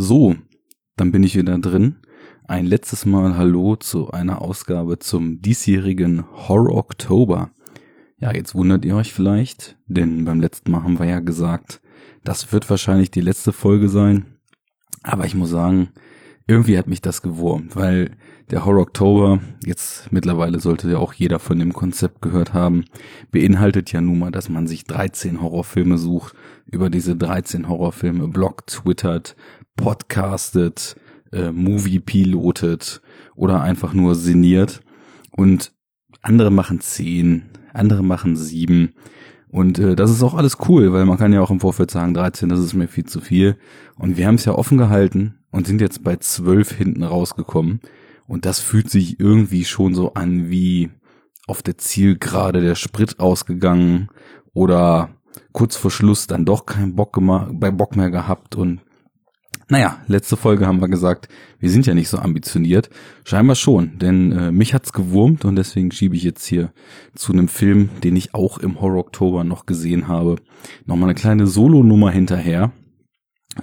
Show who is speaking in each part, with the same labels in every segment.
Speaker 1: So, dann bin ich wieder drin. Ein letztes Mal Hallo zu einer Ausgabe zum diesjährigen Horror Oktober. Ja, jetzt wundert ihr euch vielleicht, denn beim letzten Mal haben wir ja gesagt, das wird wahrscheinlich die letzte Folge sein. Aber ich muss sagen, irgendwie hat mich das gewurmt, weil der Horror Oktober, jetzt mittlerweile sollte ja auch jeder von dem Konzept gehört haben, beinhaltet ja nun mal, dass man sich 13 Horrorfilme sucht, über diese 13 Horrorfilme bloggt, twittert, podcastet, äh, Movie pilotet oder einfach nur sinniert. Und andere machen 10, andere machen 7. Und äh, das ist auch alles cool, weil man kann ja auch im Vorfeld sagen, 13, das ist mir viel zu viel. Und wir haben es ja offen gehalten und sind jetzt bei 12 hinten rausgekommen. Und das fühlt sich irgendwie schon so an wie auf der Zielgerade der Sprit ausgegangen oder kurz vor Schluss dann doch keinen Bock, gemacht, bei Bock mehr gehabt und naja, letzte Folge haben wir gesagt, wir sind ja nicht so ambitioniert. Scheinbar schon, denn äh, mich hat's gewurmt und deswegen schiebe ich jetzt hier zu einem Film, den ich auch im Horror Oktober noch gesehen habe, nochmal eine kleine Solo-Nummer hinterher,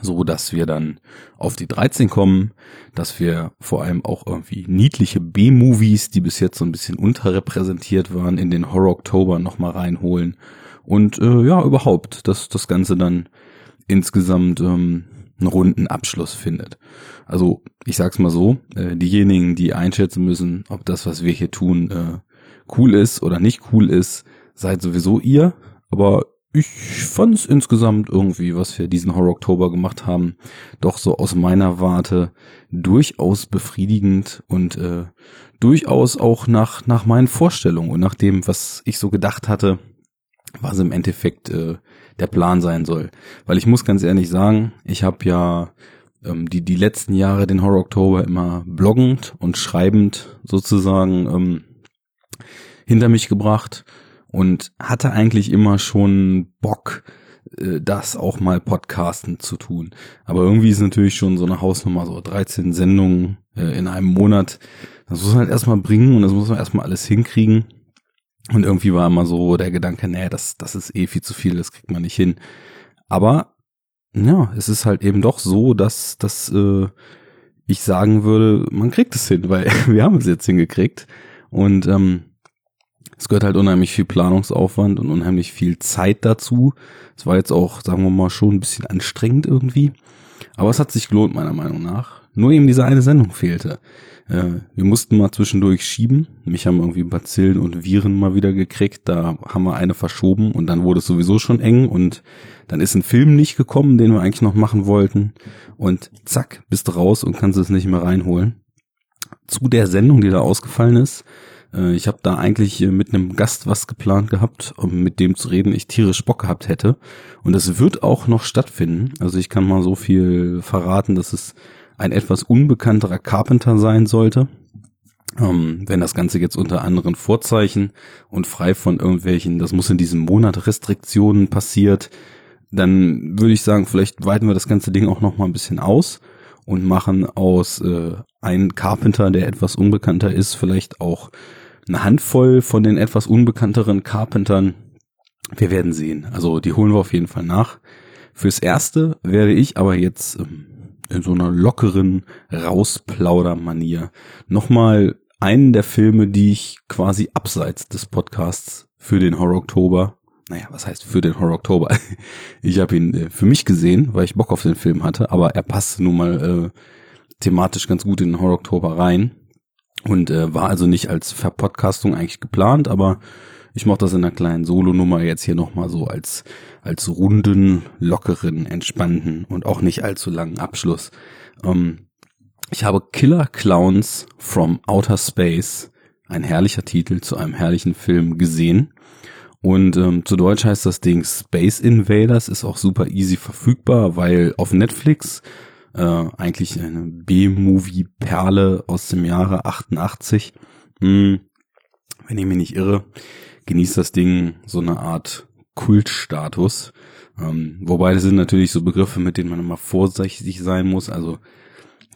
Speaker 1: so dass wir dann auf die 13 kommen, dass wir vor allem auch irgendwie niedliche B-Movies, die bis jetzt so ein bisschen unterrepräsentiert waren, in den Horror Oktober nochmal reinholen und äh, ja, überhaupt, dass das Ganze dann insgesamt ähm, einen runden Abschluss findet. Also ich sag's mal so, äh, diejenigen, die einschätzen müssen, ob das, was wir hier tun, äh, cool ist oder nicht cool ist, seid sowieso ihr. Aber ich fand es insgesamt irgendwie, was wir diesen Horror Oktober gemacht haben, doch so aus meiner Warte durchaus befriedigend und äh, durchaus auch nach, nach meinen Vorstellungen und nach dem, was ich so gedacht hatte, was im Endeffekt äh, der Plan sein soll. Weil ich muss ganz ehrlich sagen, ich habe ja ähm, die, die letzten Jahre den Horror Oktober immer bloggend und schreibend sozusagen ähm, hinter mich gebracht und hatte eigentlich immer schon Bock, äh, das auch mal podcasten zu tun. Aber irgendwie ist natürlich schon so eine Hausnummer, so 13 Sendungen äh, in einem Monat. Das muss man halt erstmal bringen und das muss man erstmal alles hinkriegen. Und irgendwie war immer so der Gedanke, nee, das, das ist eh viel zu viel, das kriegt man nicht hin. Aber ja, es ist halt eben doch so, dass, dass äh, ich sagen würde, man kriegt es hin, weil wir haben es jetzt hingekriegt. Und ähm, es gehört halt unheimlich viel Planungsaufwand und unheimlich viel Zeit dazu. Es war jetzt auch, sagen wir mal, schon ein bisschen anstrengend irgendwie. Aber es hat sich gelohnt, meiner Meinung nach. Nur eben diese eine Sendung fehlte. Äh, wir mussten mal zwischendurch schieben. Mich haben irgendwie Bazillen und Viren mal wieder gekriegt. Da haben wir eine verschoben und dann wurde es sowieso schon eng und dann ist ein Film nicht gekommen, den wir eigentlich noch machen wollten. Und zack, bist du raus und kannst es nicht mehr reinholen. Zu der Sendung, die da ausgefallen ist, ich habe da eigentlich äh, mit einem Gast was geplant gehabt, um mit dem zu reden, ich tierisch Bock gehabt hätte. Und das wird auch noch stattfinden. Also ich kann mal so viel verraten, dass es ein etwas unbekannterer Carpenter sein sollte. Ähm, wenn das Ganze jetzt unter anderen Vorzeichen und frei von irgendwelchen, das muss in diesem Monat Restriktionen passiert, dann würde ich sagen, vielleicht weiten wir das ganze Ding auch noch mal ein bisschen aus und machen aus äh, ein Carpenter, der etwas unbekannter ist, vielleicht auch eine Handvoll von den etwas unbekannteren Carpentern. Wir werden sehen. Also die holen wir auf jeden Fall nach. Fürs erste werde ich aber jetzt ähm, in so einer lockeren Rausplauder-Manier nochmal einen der Filme, die ich quasi abseits des Podcasts für den Horror Oktober, naja, was heißt für den Horror Oktober? Ich habe ihn äh, für mich gesehen, weil ich Bock auf den Film hatte, aber er passte nun mal äh, thematisch ganz gut in den Horror Oktober rein und äh, war also nicht als Verpodcastung eigentlich geplant, aber ich mache das in einer kleinen Solo-Nummer jetzt hier nochmal so als, als runden, lockeren, entspannten und auch nicht allzu langen Abschluss. Ähm, ich habe Killer Clowns from Outer Space, ein herrlicher Titel zu einem herrlichen Film gesehen. Und ähm, zu Deutsch heißt das Ding Space Invaders, ist auch super easy verfügbar, weil auf Netflix äh, eigentlich eine B-Movie-Perle aus dem Jahre 88, mh, hm, wenn ich mich nicht irre, genießt das Ding so eine Art Kultstatus. Ähm, wobei das sind natürlich so Begriffe, mit denen man immer vorsichtig sein muss. Also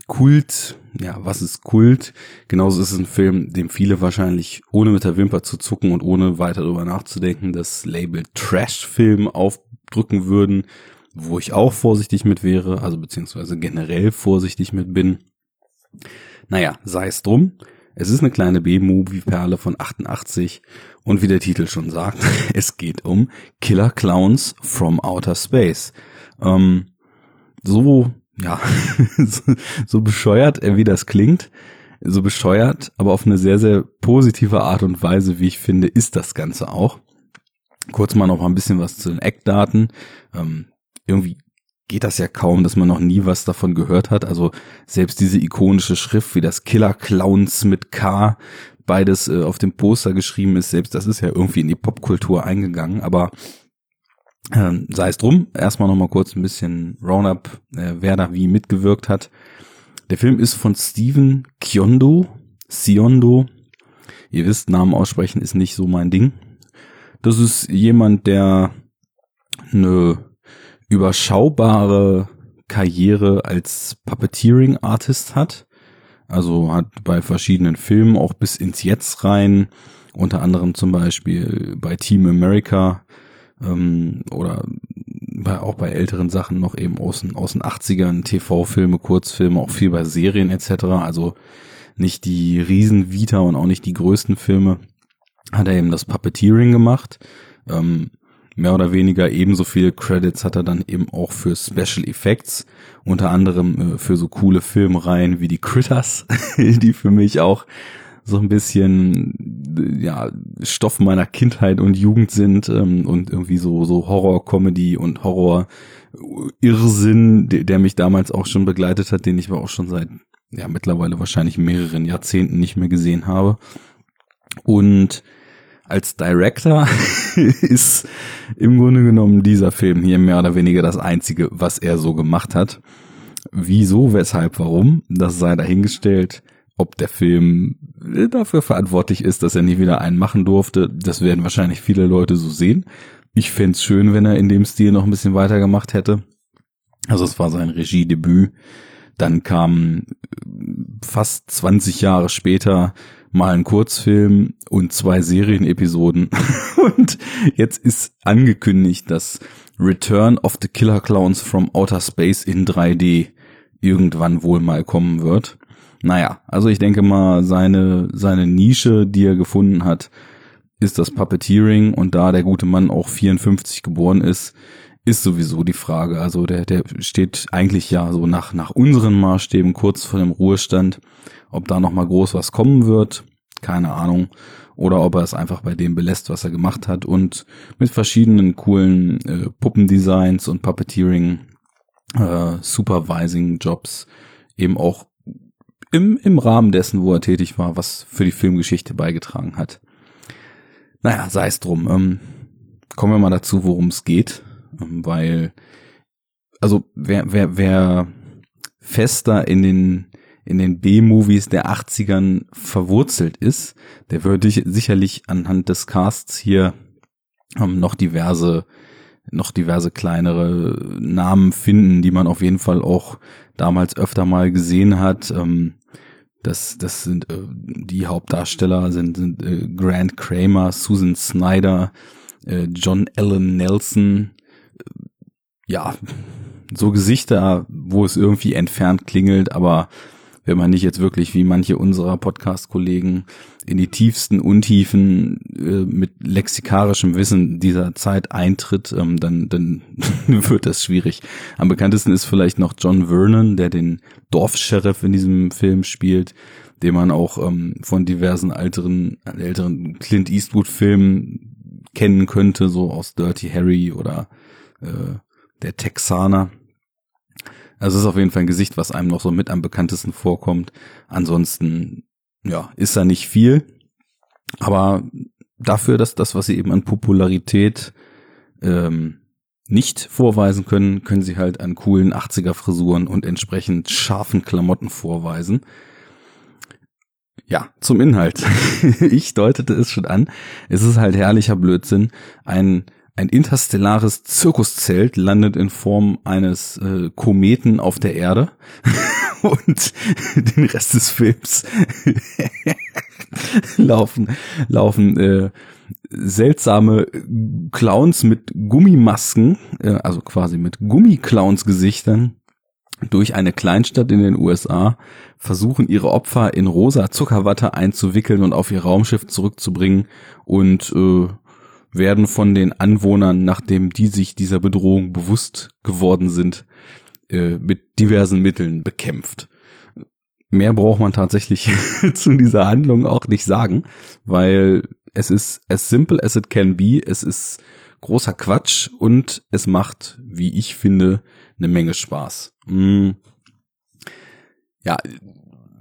Speaker 1: Kult, ja, was ist Kult? Genauso ist es ein Film, dem viele wahrscheinlich ohne mit der Wimper zu zucken und ohne weiter darüber nachzudenken das Label Trash-Film aufdrücken würden. Wo ich auch vorsichtig mit wäre, also beziehungsweise generell vorsichtig mit bin. Naja, sei es drum. Es ist eine kleine B-Movie-Perle von 88 und wie der Titel schon sagt, es geht um Killer Clowns from Outer Space. Ähm, so, ja, so, bescheuert, wie das klingt, so bescheuert, aber auf eine sehr, sehr positive Art und Weise, wie ich finde, ist das Ganze auch. Kurz mal noch ein bisschen was zu den Eckdaten. Ähm, irgendwie geht das ja kaum, dass man noch nie was davon gehört hat. Also selbst diese ikonische Schrift wie das Killer Clowns mit K, beides äh, auf dem Poster geschrieben ist, selbst das ist ja irgendwie in die Popkultur eingegangen. Aber ähm, sei es drum, erstmal noch mal kurz ein bisschen Roundup, äh, wer da wie mitgewirkt hat. Der Film ist von Steven Kiondo, Siondo. Ihr wisst, Namen aussprechen ist nicht so mein Ding. Das ist jemand, der eine überschaubare Karriere als Puppeteering Artist hat. Also hat bei verschiedenen Filmen auch bis ins Jetzt rein, unter anderem zum Beispiel bei Team America ähm, oder bei, auch bei älteren Sachen noch eben aus den, aus den 80ern, TV-Filme, Kurzfilme, auch viel bei Serien etc. Also nicht die Riesen-Vita und auch nicht die größten Filme hat er eben das Puppeteering gemacht. Ähm, mehr oder weniger ebenso viele Credits hat er dann eben auch für Special Effects, unter anderem äh, für so coole Filmreihen wie die Critters, die für mich auch so ein bisschen ja Stoff meiner Kindheit und Jugend sind ähm, und irgendwie so so Horror Comedy und Horror Irrsinn, der, der mich damals auch schon begleitet hat, den ich aber auch schon seit ja mittlerweile wahrscheinlich mehreren Jahrzehnten nicht mehr gesehen habe. Und als Director ist im Grunde genommen dieser Film hier mehr oder weniger das einzige, was er so gemacht hat. Wieso, weshalb, warum, das sei dahingestellt ob der Film dafür verantwortlich ist, dass er nie wieder einen machen durfte, das werden wahrscheinlich viele Leute so sehen. Ich fände es schön, wenn er in dem Stil noch ein bisschen weitergemacht hätte. Also es war sein Regiedebüt. Dann kam fast 20 Jahre später mal ein Kurzfilm und zwei Serienepisoden. und jetzt ist angekündigt, dass Return of the Killer Clowns from Outer Space in 3D irgendwann wohl mal kommen wird. Naja, also ich denke mal, seine, seine Nische, die er gefunden hat, ist das Puppeteering und da der gute Mann auch 54 geboren ist, ist sowieso die Frage. Also der, der steht eigentlich ja so nach, nach unseren Maßstäben kurz vor dem Ruhestand. Ob da nochmal groß was kommen wird, keine Ahnung. Oder ob er es einfach bei dem belässt, was er gemacht hat und mit verschiedenen coolen äh, Puppendesigns und Puppeteering äh, Supervising Jobs eben auch im, im Rahmen dessen, wo er tätig war, was für die Filmgeschichte beigetragen hat. Naja, sei es drum. Ähm, kommen wir mal dazu, worum es geht, ähm, weil, also wer, wer, wer fester in den in den B-Movies der 80ern verwurzelt ist, der würde sicherlich anhand des Casts hier ähm, noch diverse noch diverse kleinere Namen finden, die man auf jeden Fall auch damals öfter mal gesehen hat. Ähm, das, das sind äh, die Hauptdarsteller sind, sind äh, Grant Kramer, Susan Snyder, äh, John Allen Nelson. Äh, ja, so Gesichter, wo es irgendwie entfernt klingelt, aber wenn man nicht jetzt wirklich wie manche unserer Podcast-Kollegen in die tiefsten Untiefen äh, mit lexikarischem Wissen dieser Zeit eintritt, ähm, dann, dann wird das schwierig. Am bekanntesten ist vielleicht noch John Vernon, der den Dorfsheriff in diesem Film spielt, den man auch ähm, von diversen älteren, älteren Clint Eastwood-Filmen kennen könnte, so aus Dirty Harry oder äh, der Texaner. Also es ist auf jeden Fall ein Gesicht, was einem noch so mit am bekanntesten vorkommt. Ansonsten, ja, ist da nicht viel. Aber dafür, dass das, was sie eben an Popularität ähm, nicht vorweisen können, können sie halt an coolen 80er Frisuren und entsprechend scharfen Klamotten vorweisen. Ja, zum Inhalt. ich deutete es schon an. Es ist halt herrlicher Blödsinn. Ein ein interstellares Zirkuszelt landet in Form eines äh, Kometen auf der Erde. Und den Rest des Films laufen laufen äh, seltsame Clowns mit Gummimasken, äh, also quasi mit Gummiclowns-Gesichtern, durch eine Kleinstadt in den USA versuchen, ihre Opfer in rosa Zuckerwatte einzuwickeln und auf ihr Raumschiff zurückzubringen und äh, werden von den Anwohnern, nachdem die sich dieser Bedrohung bewusst geworden sind, äh, mit diversen Mitteln bekämpft. Mehr braucht man tatsächlich zu dieser Handlung auch nicht sagen, weil es ist as simple as it can be. Es ist großer Quatsch und es macht, wie ich finde, eine Menge Spaß. Mm. Ja,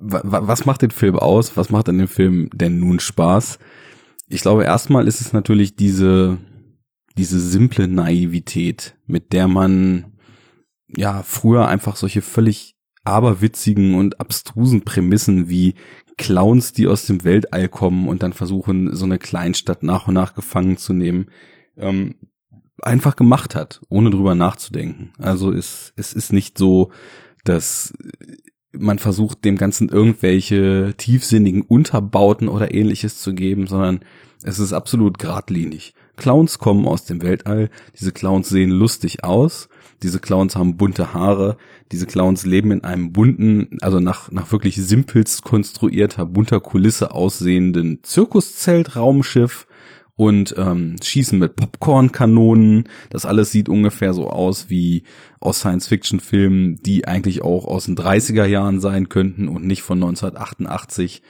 Speaker 1: was macht den Film aus? Was macht an dem Film denn nun Spaß? Ich glaube, erstmal ist es natürlich diese, diese simple Naivität, mit der man ja früher einfach solche völlig aberwitzigen und abstrusen Prämissen wie Clowns, die aus dem Weltall kommen und dann versuchen, so eine Kleinstadt nach und nach gefangen zu nehmen, ähm, einfach gemacht hat, ohne drüber nachzudenken. Also es, es ist nicht so, dass man versucht, dem Ganzen irgendwelche tiefsinnigen Unterbauten oder ähnliches zu geben, sondern es ist absolut geradlinig. Clowns kommen aus dem Weltall, diese Clowns sehen lustig aus, diese Clowns haben bunte Haare, diese Clowns leben in einem bunten, also nach, nach wirklich simpelst konstruierter, bunter Kulisse aussehenden Zirkuszelt-Raumschiff und ähm, schießen mit Popcorn-Kanonen. Das alles sieht ungefähr so aus wie aus Science-Fiction-Filmen, die eigentlich auch aus den 30er Jahren sein könnten und nicht von 1988.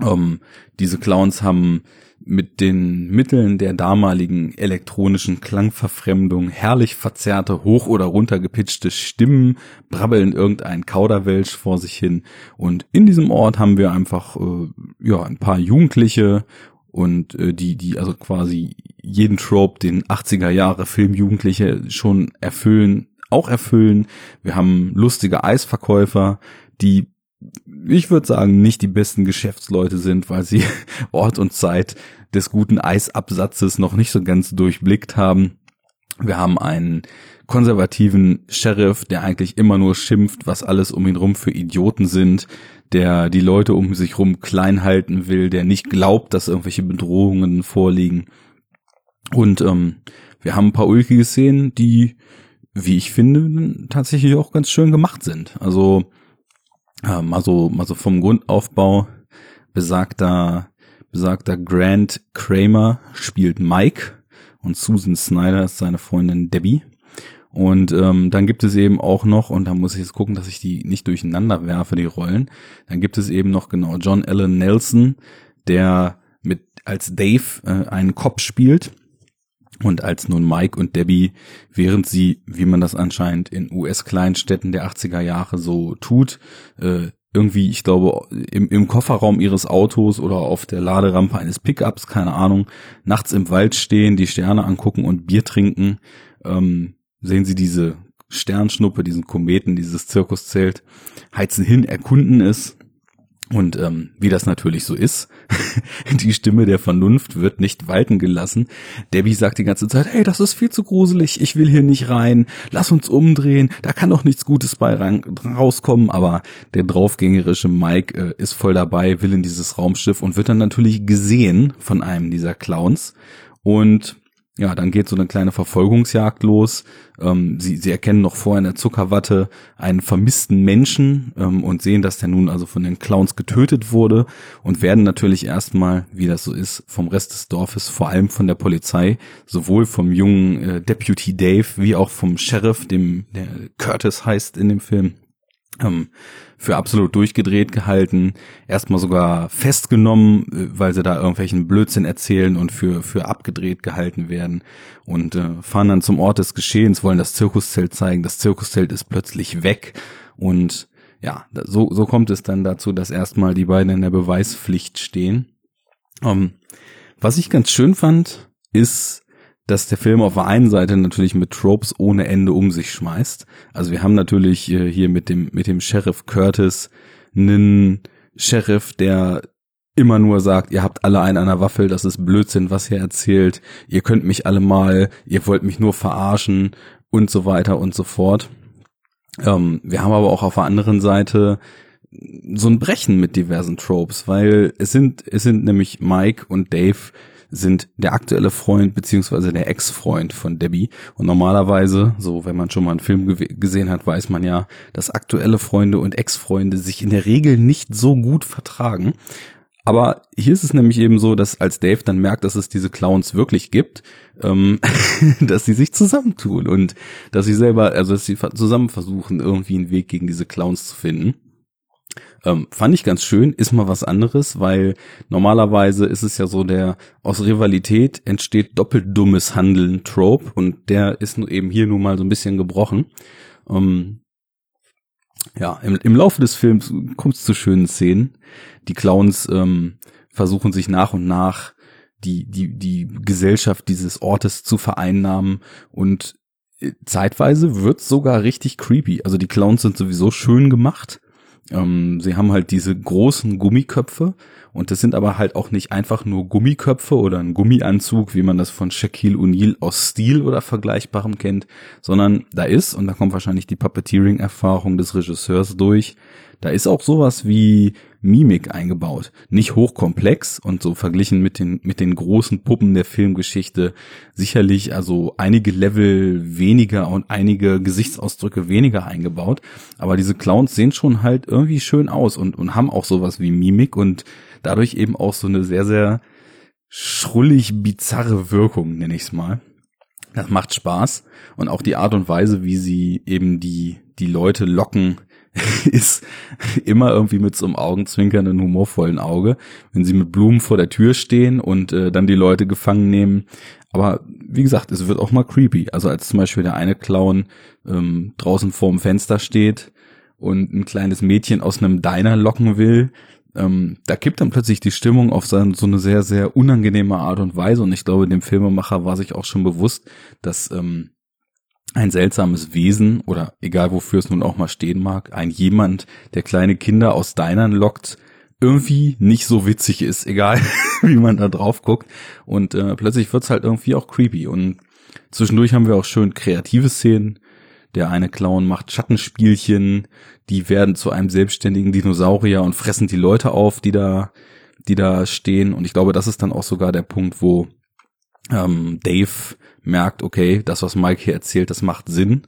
Speaker 1: Ähm, diese Clowns haben mit den Mitteln der damaligen elektronischen Klangverfremdung herrlich verzerrte, hoch oder runter gepitchte Stimmen, brabbeln irgendein Kauderwelsch vor sich hin. Und in diesem Ort haben wir einfach äh, ja ein paar Jugendliche und äh, die, die also quasi jeden Trope, den 80er Jahre Filmjugendliche schon erfüllen, auch erfüllen. Wir haben lustige Eisverkäufer, die ich würde sagen, nicht die besten Geschäftsleute sind, weil sie Ort und Zeit des guten Eisabsatzes noch nicht so ganz durchblickt haben. Wir haben einen konservativen Sheriff, der eigentlich immer nur schimpft, was alles um ihn rum für Idioten sind der die Leute um sich rum klein halten will, der nicht glaubt, dass irgendwelche Bedrohungen vorliegen. Und ähm, wir haben ein paar ulkige Szenen, die, wie ich finde, tatsächlich auch ganz schön gemacht sind. Also äh, mal so, mal so vom Grundaufbau besagter, besagter Grant Kramer spielt Mike und Susan Snyder ist seine Freundin Debbie. Und ähm, dann gibt es eben auch noch, und da muss ich jetzt gucken, dass ich die nicht durcheinander werfe, die Rollen. Dann gibt es eben noch genau John Allen Nelson, der mit als Dave äh, einen Cop spielt und als nun Mike und Debbie, während sie, wie man das anscheinend in US-Kleinstädten der 80er Jahre so tut, äh, irgendwie, ich glaube, im, im Kofferraum ihres Autos oder auf der Laderampe eines Pickups, keine Ahnung, nachts im Wald stehen, die Sterne angucken und Bier trinken, ähm, sehen sie diese Sternschnuppe, diesen Kometen, dieses Zirkuszelt, heizen hin, erkunden es. Und ähm, wie das natürlich so ist, die Stimme der Vernunft wird nicht walten gelassen. Debbie sagt die ganze Zeit, hey, das ist viel zu gruselig, ich will hier nicht rein, lass uns umdrehen, da kann doch nichts Gutes bei rauskommen. Aber der draufgängerische Mike äh, ist voll dabei, will in dieses Raumschiff und wird dann natürlich gesehen von einem dieser Clowns. Und ja, dann geht so eine kleine Verfolgungsjagd los. Ähm, sie, sie erkennen noch vorher in der Zuckerwatte einen vermissten Menschen ähm, und sehen, dass der nun also von den Clowns getötet wurde und werden natürlich erstmal, wie das so ist, vom Rest des Dorfes, vor allem von der Polizei, sowohl vom jungen äh, Deputy Dave wie auch vom Sheriff, dem der Curtis heißt in dem Film, für absolut durchgedreht gehalten, erstmal sogar festgenommen, äh, weil sie da irgendwelchen Blödsinn erzählen und für, für abgedreht gehalten werden und äh, fahren dann zum Ort des Geschehens, wollen das Zirkuszelt zeigen, das Zirkuszelt ist plötzlich weg und ja, so, so kommt es dann dazu, dass erstmal die beiden in der Beweispflicht stehen. Ähm, was ich ganz schön fand, ist, dass der Film auf der einen Seite natürlich mit Tropes ohne Ende um sich schmeißt. Also wir haben natürlich äh, hier mit dem, mit dem Sheriff Curtis einen Sheriff, der immer nur sagt, ihr habt alle einen an der Waffel, das ist Blödsinn, was ihr erzählt, ihr könnt mich alle mal, ihr wollt mich nur verarschen und so weiter und so fort. Ähm, wir haben aber auch auf der anderen Seite so ein Brechen mit diversen Tropes, weil es sind, es sind nämlich Mike und Dave sind der aktuelle Freund beziehungsweise der Ex-Freund von Debbie. Und normalerweise, so wenn man schon mal einen Film gesehen hat, weiß man ja, dass aktuelle Freunde und Ex-Freunde sich in der Regel nicht so gut vertragen. Aber hier ist es nämlich eben so, dass als Dave dann merkt, dass es diese Clowns wirklich gibt, ähm, dass sie sich zusammentun und dass sie selber, also dass sie zusammen versuchen, irgendwie einen Weg gegen diese Clowns zu finden. Ähm, fand ich ganz schön, ist mal was anderes, weil normalerweise ist es ja so der aus Rivalität entsteht doppelt dummes Handeln Trope und der ist eben hier nun mal so ein bisschen gebrochen. Ähm, ja, im, im Laufe des Films kommt es zu schönen Szenen. Die Clowns ähm, versuchen sich nach und nach die, die, die Gesellschaft dieses Ortes zu vereinnahmen und äh, zeitweise wird's sogar richtig creepy. Also die Clowns sind sowieso schön gemacht. Ähm, sie haben halt diese großen Gummiköpfe und das sind aber halt auch nicht einfach nur Gummiköpfe oder ein Gummianzug, wie man das von Shaquille O'Neal aus Stil oder Vergleichbarem kennt, sondern da ist, und da kommt wahrscheinlich die Puppeteering-Erfahrung des Regisseurs durch, da ist auch sowas wie Mimik eingebaut. Nicht hochkomplex und so verglichen mit den, mit den großen Puppen der Filmgeschichte sicherlich also einige Level weniger und einige Gesichtsausdrücke weniger eingebaut. Aber diese Clowns sehen schon halt irgendwie schön aus und, und haben auch sowas wie Mimik und dadurch eben auch so eine sehr, sehr schrullig bizarre Wirkung, nenne ich es mal. Das macht Spaß und auch die Art und Weise, wie sie eben die, die Leute locken, ist immer irgendwie mit so einem augenzwinkernden, humorvollen Auge, wenn sie mit Blumen vor der Tür stehen und äh, dann die Leute gefangen nehmen. Aber wie gesagt, es wird auch mal creepy. Also als zum Beispiel der eine Clown ähm, draußen vorm Fenster steht und ein kleines Mädchen aus einem Diner locken will, ähm, da kippt dann plötzlich die Stimmung auf so eine sehr, sehr unangenehme Art und Weise. Und ich glaube, dem Filmemacher war sich auch schon bewusst, dass ähm, ein seltsames Wesen oder egal wofür es nun auch mal stehen mag, ein jemand, der kleine Kinder aus Dinern lockt, irgendwie nicht so witzig ist, egal wie man da drauf guckt. Und äh, plötzlich wird's halt irgendwie auch creepy. Und zwischendurch haben wir auch schön kreative Szenen. Der eine Clown macht Schattenspielchen, die werden zu einem selbstständigen Dinosaurier und fressen die Leute auf, die da, die da stehen. Und ich glaube, das ist dann auch sogar der Punkt, wo ähm, Dave merkt, okay, das, was Mike hier erzählt, das macht Sinn.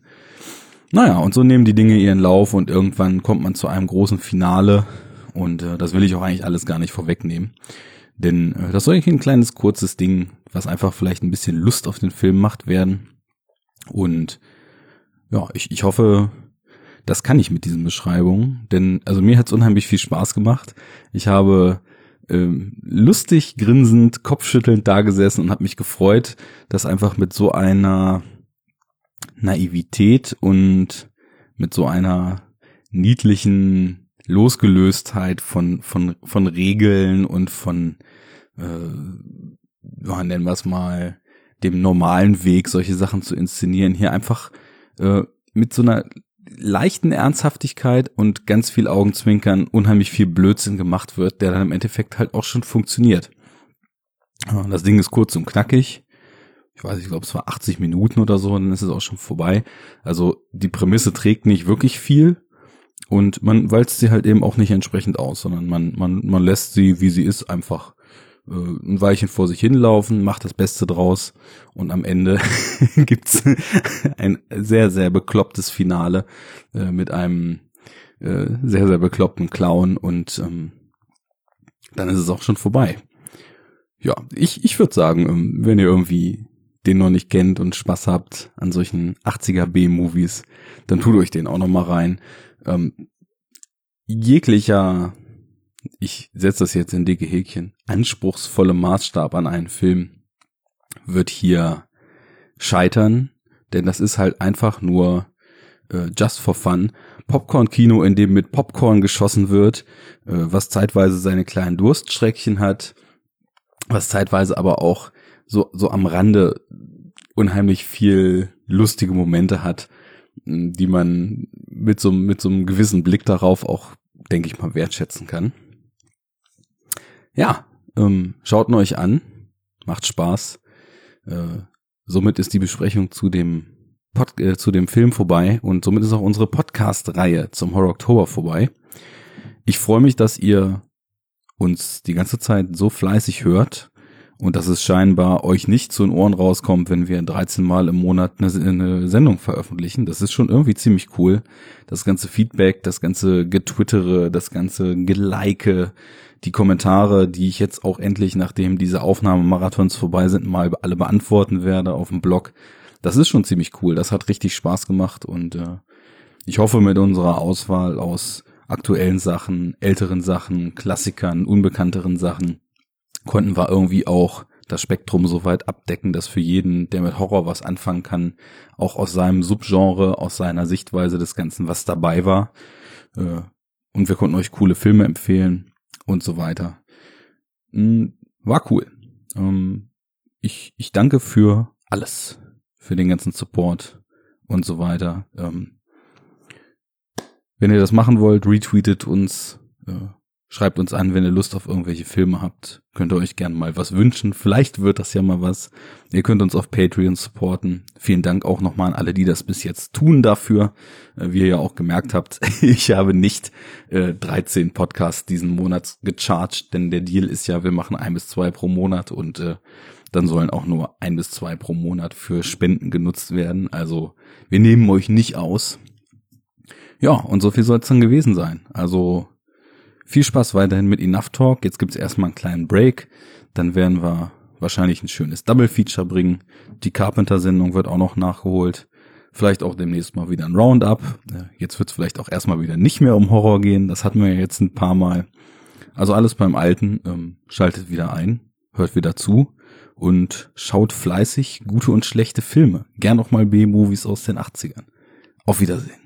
Speaker 1: Naja, und so nehmen die Dinge ihren Lauf und irgendwann kommt man zu einem großen Finale und äh, das will ich auch eigentlich alles gar nicht vorwegnehmen. Denn äh, das soll eigentlich ein kleines, kurzes Ding, was einfach vielleicht ein bisschen Lust auf den Film macht werden. Und ja, ich, ich hoffe, das kann ich mit diesen Beschreibungen, denn also mir hat es unheimlich viel Spaß gemacht. Ich habe ähm, lustig, grinsend, kopfschüttelnd dagesessen und habe mich gefreut, dass einfach mit so einer Naivität und mit so einer niedlichen Losgelöstheit von, von, von Regeln und von, äh, ja, nennen wir es mal, dem normalen Weg, solche Sachen zu inszenieren, hier einfach äh, mit so einer leichten Ernsthaftigkeit und ganz viel Augenzwinkern unheimlich viel Blödsinn gemacht wird, der dann im Endeffekt halt auch schon funktioniert. Das Ding ist kurz und knackig. Ich weiß, ich glaube, es war 80 Minuten oder so, dann ist es auch schon vorbei. Also die Prämisse trägt nicht wirklich viel und man walzt sie halt eben auch nicht entsprechend aus, sondern man, man, man lässt sie, wie sie ist, einfach äh, ein Weilchen vor sich hinlaufen, macht das Beste draus und am Ende gibt's ein sehr, sehr beklopptes Finale äh, mit einem äh, sehr, sehr bekloppten Clown und ähm, dann ist es auch schon vorbei. Ja, ich, ich würde sagen, ähm, wenn ihr irgendwie den noch nicht kennt und Spaß habt an solchen 80er B-Movies, dann tut euch den auch noch mal rein. Ähm, jeglicher ich setze das jetzt in dicke Häkchen, anspruchsvolle Maßstab an einen Film wird hier scheitern, denn das ist halt einfach nur äh, just for fun. Popcorn-Kino, in dem mit Popcorn geschossen wird, äh, was zeitweise seine kleinen Durstschreckchen hat, was zeitweise aber auch so, so am Rande unheimlich viel lustige Momente hat, die man mit so, mit so einem gewissen Blick darauf auch, denke ich mal, wertschätzen kann. Ja, ähm, schaut ihn euch an. Macht Spaß. Äh, somit ist die Besprechung zu dem Pod äh, zu dem Film vorbei und somit ist auch unsere Podcast-Reihe zum Horror Oktober vorbei. Ich freue mich, dass ihr uns die ganze Zeit so fleißig hört und dass es scheinbar euch nicht zu den Ohren rauskommt, wenn wir 13 Mal im Monat eine, eine, Sendung veröffentlichen. Das ist schon irgendwie ziemlich cool. Das ganze Feedback, das ganze Getwittere, das ganze Gelike, die Kommentare, die ich jetzt auch endlich, nachdem diese Aufnahmemarathons vorbei sind, mal alle beantworten werde auf dem Blog. Das ist schon ziemlich cool. Das hat richtig Spaß gemacht und äh, ich hoffe mit unserer Auswahl aus aktuellen Sachen, älteren Sachen, Klassikern, unbekannteren Sachen konnten wir irgendwie auch das Spektrum so weit abdecken, dass für jeden, der mit Horror was anfangen kann, auch aus seinem Subgenre, aus seiner Sichtweise des Ganzen was dabei war. Äh, und wir konnten euch coole Filme empfehlen und so weiter. Hm, war cool. Ähm, ich, ich danke für alles, für den ganzen Support und so weiter. Ähm, wenn ihr das machen wollt, retweetet uns, äh, Schreibt uns an, wenn ihr Lust auf irgendwelche Filme habt. Könnt ihr euch gerne mal was wünschen. Vielleicht wird das ja mal was. Ihr könnt uns auf Patreon supporten. Vielen Dank auch nochmal an alle, die das bis jetzt tun dafür. Äh, wie ihr ja auch gemerkt habt, ich habe nicht äh, 13 Podcasts diesen Monat gecharged, denn der Deal ist ja, wir machen ein bis zwei pro Monat und äh, dann sollen auch nur ein bis zwei pro Monat für Spenden genutzt werden. Also wir nehmen euch nicht aus. Ja, und so viel soll es dann gewesen sein. Also viel Spaß weiterhin mit Enough Talk. Jetzt gibt's erstmal einen kleinen Break. Dann werden wir wahrscheinlich ein schönes Double Feature bringen. Die Carpenter-Sendung wird auch noch nachgeholt. Vielleicht auch demnächst mal wieder ein Roundup. Jetzt wird's vielleicht auch erstmal wieder nicht mehr um Horror gehen. Das hatten wir ja jetzt ein paar Mal. Also alles beim Alten. Ähm, schaltet wieder ein, hört wieder zu und schaut fleißig gute und schlechte Filme. Gern auch mal B-Movies aus den 80ern. Auf Wiedersehen.